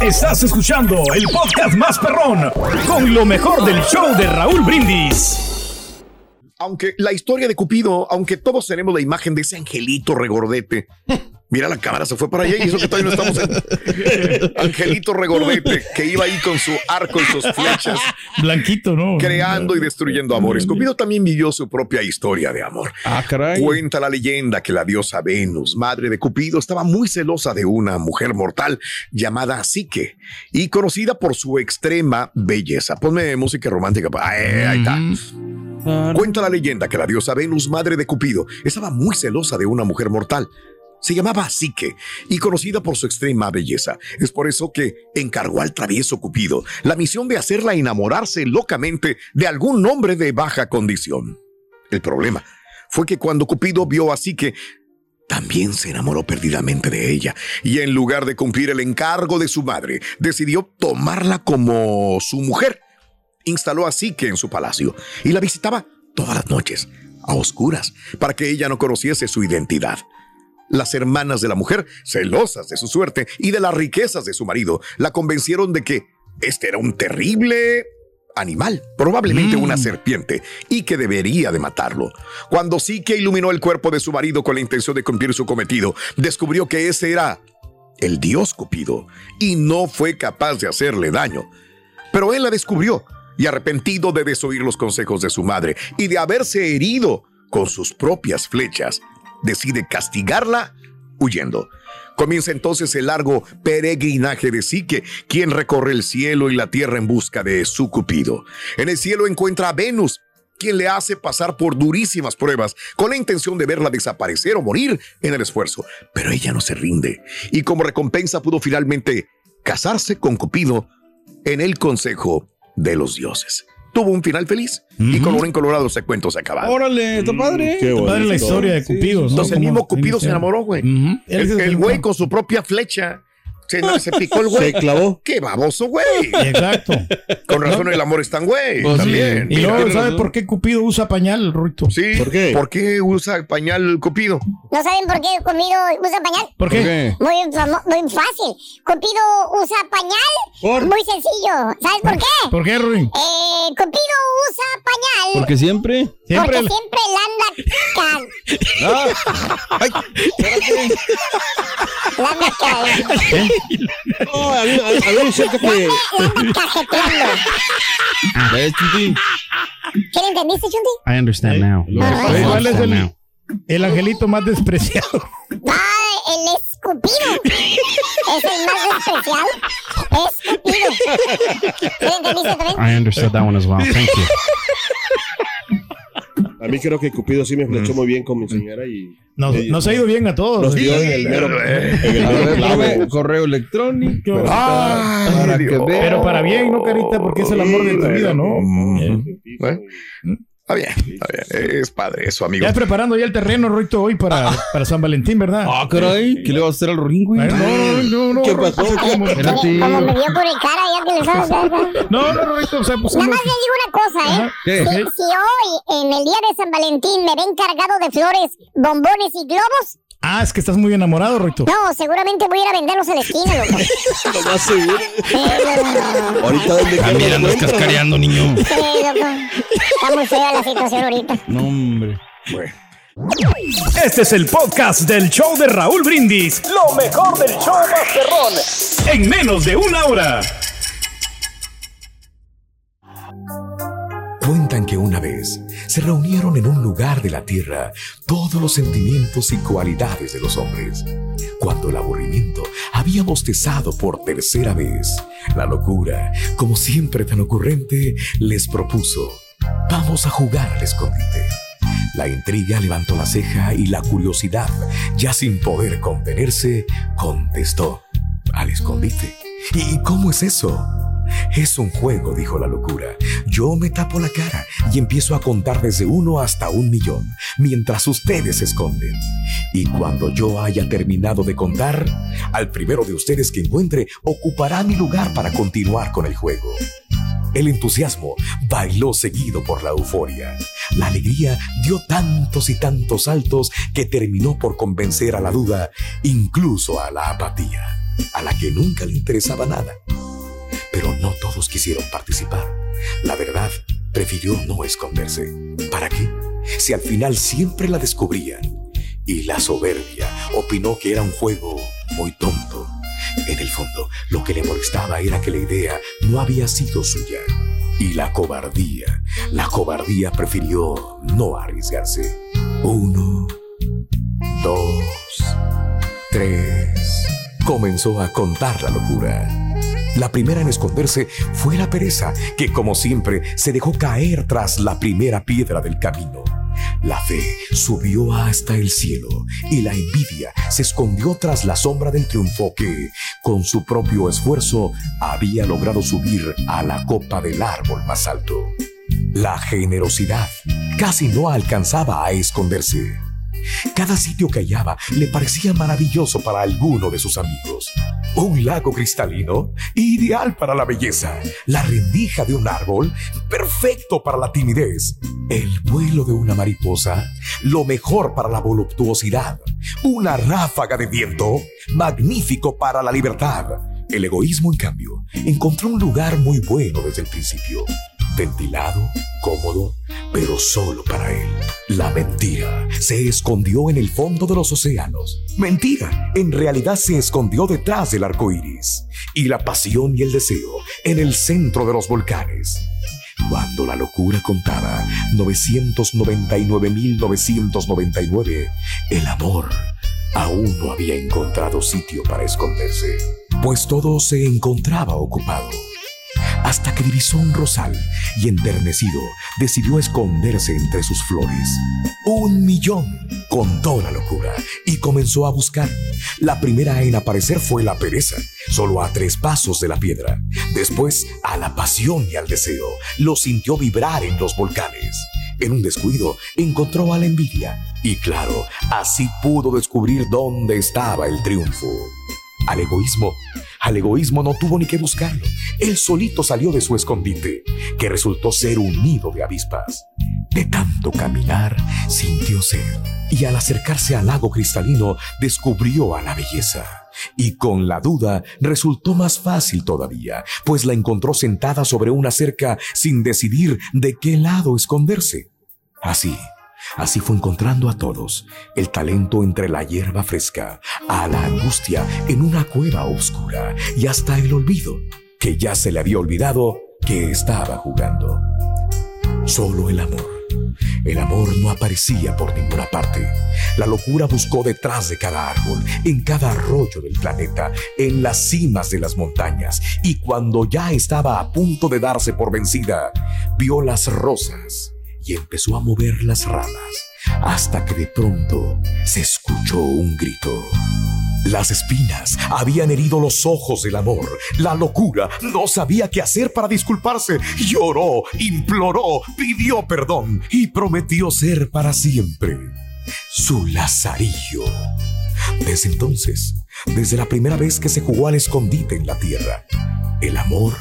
Estás escuchando el podcast más perrón con lo mejor del show de Raúl Brindis. Aunque la historia de Cupido, aunque todos tenemos la imagen de ese angelito regordete, Mira, la cámara se fue para allá y eso que todavía no estamos en Angelito Regordete, que iba ahí con su arco y sus flechas. Blanquito, ¿no? Creando y destruyendo amores. Cupido también vivió su propia historia de amor. Ah, caray. Cuenta la leyenda que la diosa Venus, madre de Cupido, estaba muy celosa de una mujer mortal llamada Psique y conocida por su extrema belleza. Ponme música romántica. ahí está. Cuenta la leyenda que la diosa Venus, madre de Cupido, estaba muy celosa de una mujer mortal se llamaba Psique y conocida por su extrema belleza. Es por eso que encargó al travieso Cupido la misión de hacerla enamorarse locamente de algún hombre de baja condición. El problema fue que cuando Cupido vio a Psique, también se enamoró perdidamente de ella y en lugar de cumplir el encargo de su madre, decidió tomarla como su mujer. Instaló a Psique en su palacio y la visitaba todas las noches, a oscuras, para que ella no conociese su identidad. Las hermanas de la mujer, celosas de su suerte y de las riquezas de su marido, la convencieron de que este era un terrible animal, probablemente una mm. serpiente, y que debería de matarlo. Cuando sí que iluminó el cuerpo de su marido con la intención de cumplir su cometido, descubrió que ese era el dios Cupido y no fue capaz de hacerle daño. Pero él la descubrió y arrepentido de desoír los consejos de su madre y de haberse herido con sus propias flechas, decide castigarla huyendo. Comienza entonces el largo peregrinaje de Psique, quien recorre el cielo y la tierra en busca de su Cupido. En el cielo encuentra a Venus, quien le hace pasar por durísimas pruebas con la intención de verla desaparecer o morir en el esfuerzo. Pero ella no se rinde y como recompensa pudo finalmente casarse con Cupido en el Consejo de los Dioses tuvo un final feliz. Y color en colorado ese cuento se acaba. Órale, está padre. está padre la historia de Cupido. Entonces el mismo Cupido se enamoró, güey. El güey con su propia flecha se, picó el güey. Se clavó. Qué baboso, güey. Exacto. Con razón el amor es tan güey. Pues también. Y luego, ¿sabe por qué Cupido usa pañal, Ruito? Sí. ¿Por qué? ¿Por qué usa pañal Cupido? ¿No saben por qué Cupido usa pañal? ¿Por qué? Muy, muy fácil. Cupido usa pañal. Muy sencillo. ¿Sabes por qué? ¿Por qué, Ruin? Eh, Cupido usa pañal. Porque siempre. Siempre. Porque siempre la anda ah. Ay, la anda ¿Eh? No, a ver, a ver, siento que. ¿Ves, Chunti? ¿Qué le entendiste, Chunti? I understand now. ¿Cuál es el, el angelito más despreciado? Ah, el escupido. es el más despreciado. Escupido. ¿Qué entendiste también? I understood that one as well. Thank you. A mí creo que Cupido sí me flechó muy bien con mi señora y... Nos, nos ha ido bien a todos. Nos dio en el mero, en correo electrónico. para pero para bien, ¿no, Carita? Porque es el amor de tu vida, ¿no? Está bien, está bien. Es padre eso, amigo. Ya preparando ya el terreno, Roito, hoy para, para San Valentín, ¿verdad? Ah, caray. ¿Qué le vas a hacer al Rorín, güey? No, no, no. ¿Qué pasó? Como, me dio por el cara ya que le sabes. No, no, Roito, o sea, pues. Nada más le digo una cosa, ¿eh? ¿Qué? Si, si hoy, en el día de San Valentín, me ven cargado de flores, bombones y globos, Ah, es que estás muy enamorado, Roito. No, seguramente voy a ir a venderlos en la esquina, loco. Lo más seguro. Ahorita dónde Ah, mira, andas cascareando, niño. Sí, loco. Está muy fea la situación ahorita. No, hombre. Bueno. Este es el podcast del show de Raúl Brindis. Lo mejor del show Masterrón. En menos de una hora. Cuentan que una vez se reunieron en un lugar de la tierra todos los sentimientos y cualidades de los hombres. Cuando el aburrimiento había bostezado por tercera vez, la locura, como siempre tan ocurrente, les propuso, vamos a jugar al escondite. La intriga levantó la ceja y la curiosidad, ya sin poder contenerse, contestó, al escondite. ¿Y cómo es eso? Es un juego, dijo la locura. Yo me tapo la cara y empiezo a contar desde uno hasta un millón, mientras ustedes se esconden. Y cuando yo haya terminado de contar, al primero de ustedes que encuentre ocupará mi lugar para continuar con el juego. El entusiasmo bailó seguido por la euforia. La alegría dio tantos y tantos saltos que terminó por convencer a la duda, incluso a la apatía. a la que nunca le interesaba nada. Quisieron participar. La verdad, prefirió no esconderse. ¿Para qué? Si al final siempre la descubrían. Y la soberbia opinó que era un juego muy tonto. En el fondo, lo que le molestaba era que la idea no había sido suya. Y la cobardía, la cobardía prefirió no arriesgarse. Uno, dos, tres. Comenzó a contar la locura. La primera en esconderse fue la pereza, que como siempre se dejó caer tras la primera piedra del camino. La fe subió hasta el cielo y la envidia se escondió tras la sombra del triunfo que, con su propio esfuerzo, había logrado subir a la copa del árbol más alto. La generosidad casi no alcanzaba a esconderse. Cada sitio que hallaba le parecía maravilloso para alguno de sus amigos. Un lago cristalino, ideal para la belleza. La rendija de un árbol, perfecto para la timidez. El vuelo de una mariposa, lo mejor para la voluptuosidad. Una ráfaga de viento, magnífico para la libertad. El egoísmo, en cambio, encontró un lugar muy bueno desde el principio ventilado, cómodo, pero solo para él. La mentira se escondió en el fondo de los océanos. Mentira, en realidad se escondió detrás del arco iris. Y la pasión y el deseo en el centro de los volcanes. Cuando la locura contaba 999.999, el amor aún no había encontrado sitio para esconderse, pues todo se encontraba ocupado hasta que divisó un rosal y enternecido decidió esconderse entre sus flores. Un millón, contó la locura y comenzó a buscar. La primera en aparecer fue la pereza, solo a tres pasos de la piedra. Después, a la pasión y al deseo, lo sintió vibrar en los volcanes. En un descuido, encontró a la envidia y claro, así pudo descubrir dónde estaba el triunfo. Al egoísmo al egoísmo no tuvo ni que buscarlo. Él solito salió de su escondite, que resultó ser un nido de avispas. De tanto caminar, sintió sed, y al acercarse al lago cristalino, descubrió a la belleza. Y con la duda resultó más fácil todavía, pues la encontró sentada sobre una cerca sin decidir de qué lado esconderse. Así, Así fue encontrando a todos, el talento entre la hierba fresca, a la angustia en una cueva oscura y hasta el olvido, que ya se le había olvidado que estaba jugando. Solo el amor. El amor no aparecía por ninguna parte. La locura buscó detrás de cada árbol, en cada arroyo del planeta, en las cimas de las montañas, y cuando ya estaba a punto de darse por vencida, vio las rosas y empezó a mover las ramas hasta que de pronto se escuchó un grito. Las espinas habían herido los ojos del amor. La locura no sabía qué hacer para disculparse. Lloró, imploró, pidió perdón y prometió ser para siempre su lazarillo. Desde entonces, desde la primera vez que se jugó al escondite en la tierra, el amor,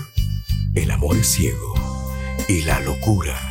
el amor es ciego y la locura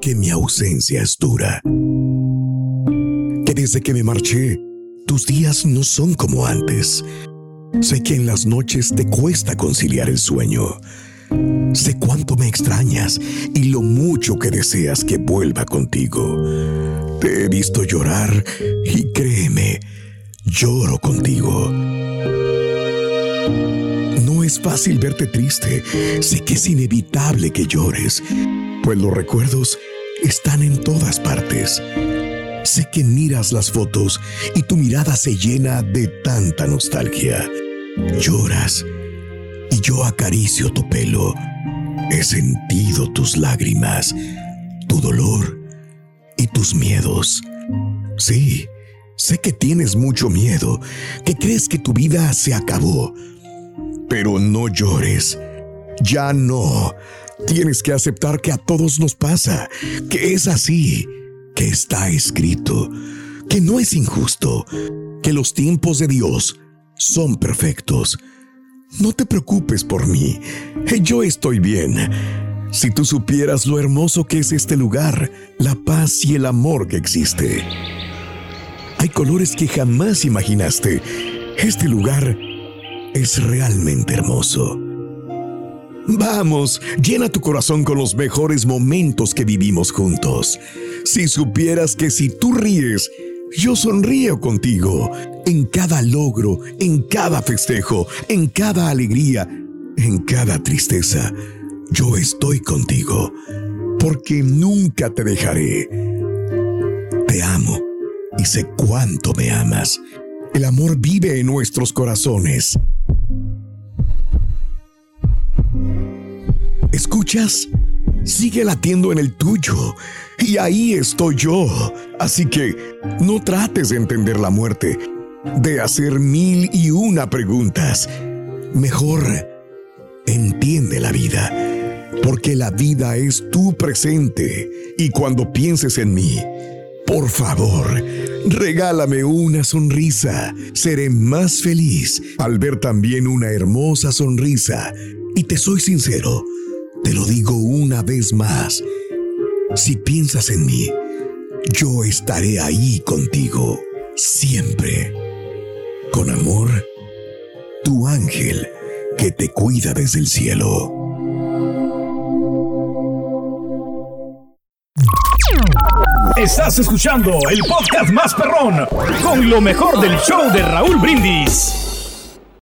Que mi ausencia es dura. Que desde que me marché, tus días no son como antes. Sé que en las noches te cuesta conciliar el sueño. Sé cuánto me extrañas y lo mucho que deseas que vuelva contigo. Te he visto llorar y créeme, lloro contigo. No es fácil verte triste. Sé que es inevitable que llores pues los recuerdos están en todas partes. Sé que miras las fotos y tu mirada se llena de tanta nostalgia. Lloras y yo acaricio tu pelo. He sentido tus lágrimas, tu dolor y tus miedos. Sí, sé que tienes mucho miedo, que crees que tu vida se acabó, Pero no llores. Ya no. Tienes que aceptar que a todos nos pasa, que es así, que está escrito, que no es injusto, que los tiempos de Dios son perfectos. No te preocupes por mí, yo estoy bien. Si tú supieras lo hermoso que es este lugar, la paz y el amor que existe. Hay colores que jamás imaginaste. Este lugar es realmente hermoso. Vamos, llena tu corazón con los mejores momentos que vivimos juntos. Si supieras que si tú ríes, yo sonrío contigo. En cada logro, en cada festejo, en cada alegría, en cada tristeza, yo estoy contigo. Porque nunca te dejaré. Te amo y sé cuánto me amas. El amor vive en nuestros corazones. ¿Escuchas? Sigue latiendo en el tuyo. Y ahí estoy yo. Así que no trates de entender la muerte, de hacer mil y una preguntas. Mejor entiende la vida, porque la vida es tu presente. Y cuando pienses en mí, por favor, regálame una sonrisa. Seré más feliz al ver también una hermosa sonrisa. Y te soy sincero, te lo digo una vez más. Si piensas en mí, yo estaré ahí contigo, siempre. Con amor, tu ángel que te cuida desde el cielo. Estás escuchando el podcast más perrón con lo mejor del show de Raúl Brindis.